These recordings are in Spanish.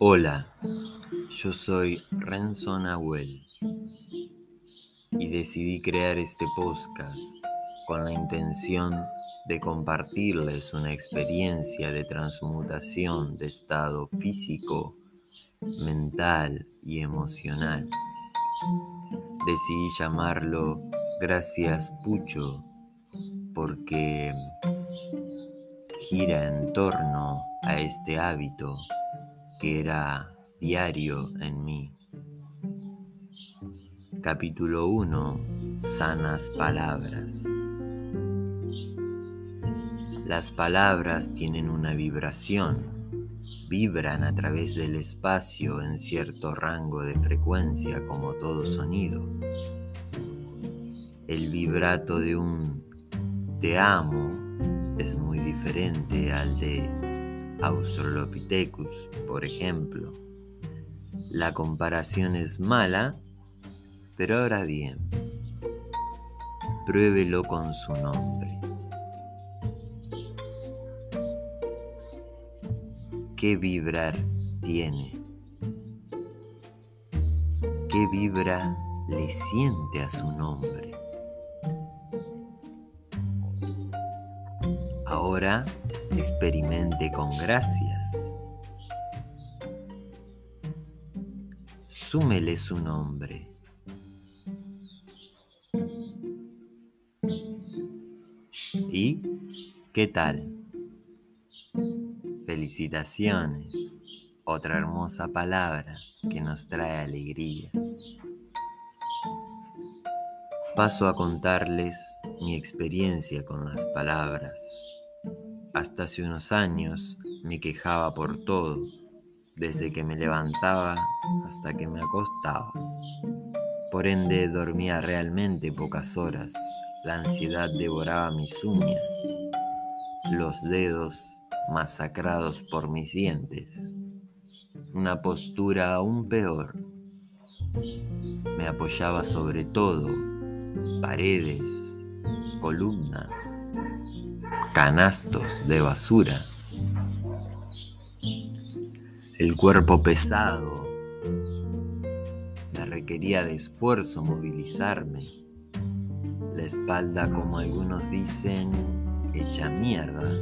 Hola, yo soy Renzo Nahuel y decidí crear este podcast con la intención de compartirles una experiencia de transmutación de estado físico, mental y emocional. Decidí llamarlo Gracias Pucho porque gira en torno a este hábito que era diario en mí. Capítulo 1. Sanas palabras. Las palabras tienen una vibración, vibran a través del espacio en cierto rango de frecuencia como todo sonido. El vibrato de un te amo es muy diferente al de Australopithecus, por ejemplo. La comparación es mala, pero ahora bien, pruébelo con su nombre. ¿Qué vibrar tiene? ¿Qué vibra le siente a su nombre? Ahora experimente con gracias. Súmele su nombre. ¿Y qué tal? Felicitaciones, otra hermosa palabra que nos trae alegría. Paso a contarles mi experiencia con las palabras hasta hace unos años me quejaba por todo, desde que me levantaba hasta que me acostaba. Por ende dormía realmente pocas horas, la ansiedad devoraba mis uñas, los dedos masacrados por mis dientes, una postura aún peor. Me apoyaba sobre todo, paredes, columnas, canastos de basura. El cuerpo pesado. Me requería de esfuerzo movilizarme. La espalda, como algunos dicen, hecha mierda.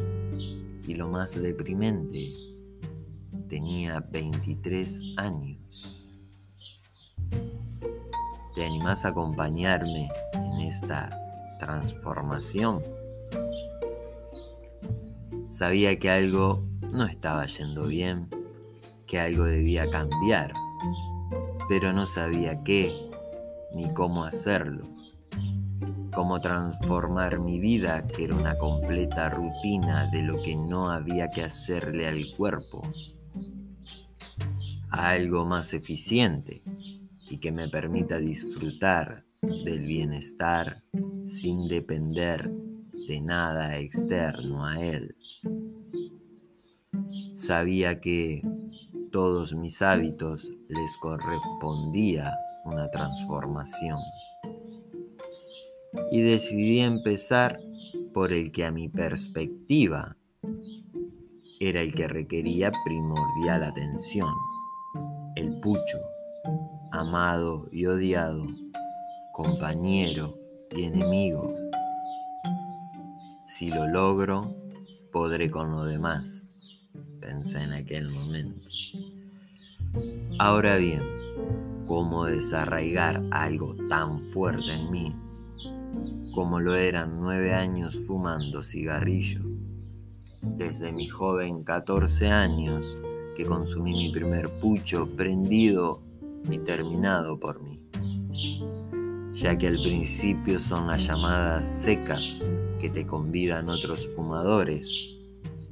Y lo más deprimente, tenía 23 años. ¿Te animás a acompañarme en esta transformación? Sabía que algo no estaba yendo bien, que algo debía cambiar, pero no sabía qué ni cómo hacerlo, cómo transformar mi vida, que era una completa rutina de lo que no había que hacerle al cuerpo, a algo más eficiente y que me permita disfrutar del bienestar sin depender de nada externo a él. Sabía que todos mis hábitos les correspondía una transformación. Y decidí empezar por el que a mi perspectiva era el que requería primordial atención, el pucho, amado y odiado, compañero y enemigo si lo logro, podré con lo demás, pensé en aquel momento. Ahora bien, ¿cómo desarraigar algo tan fuerte en mí como lo eran nueve años fumando cigarrillo? Desde mi joven 14 años que consumí mi primer pucho prendido y terminado por mí, ya que al principio son las llamadas secas que te convidan otros fumadores,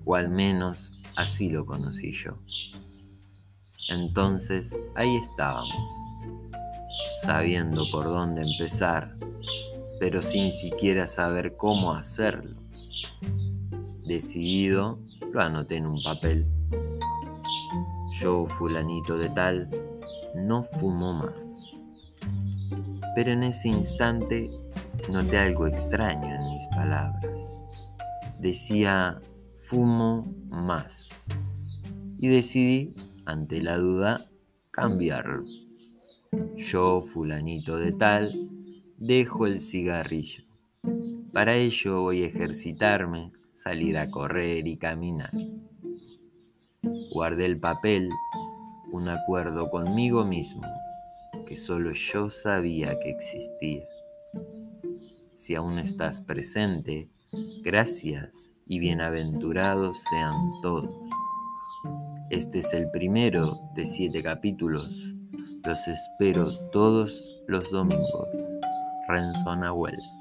o al menos así lo conocí yo. Entonces ahí estábamos, sabiendo por dónde empezar, pero sin siquiera saber cómo hacerlo. Decidido, lo anoté en un papel. Yo, fulanito de tal, no fumo más. Pero en ese instante noté algo extraño en palabras. Decía, fumo más. Y decidí ante la duda, cambiarlo. Yo, fulanito de tal, dejo el cigarrillo. Para ello voy a ejercitarme, salir a correr y caminar. Guardé el papel, un acuerdo conmigo mismo, que solo yo sabía que existía. Si aún estás presente, gracias y bienaventurados sean todos. Este es el primero de siete capítulos. Los espero todos los domingos. Renzo Nahuel.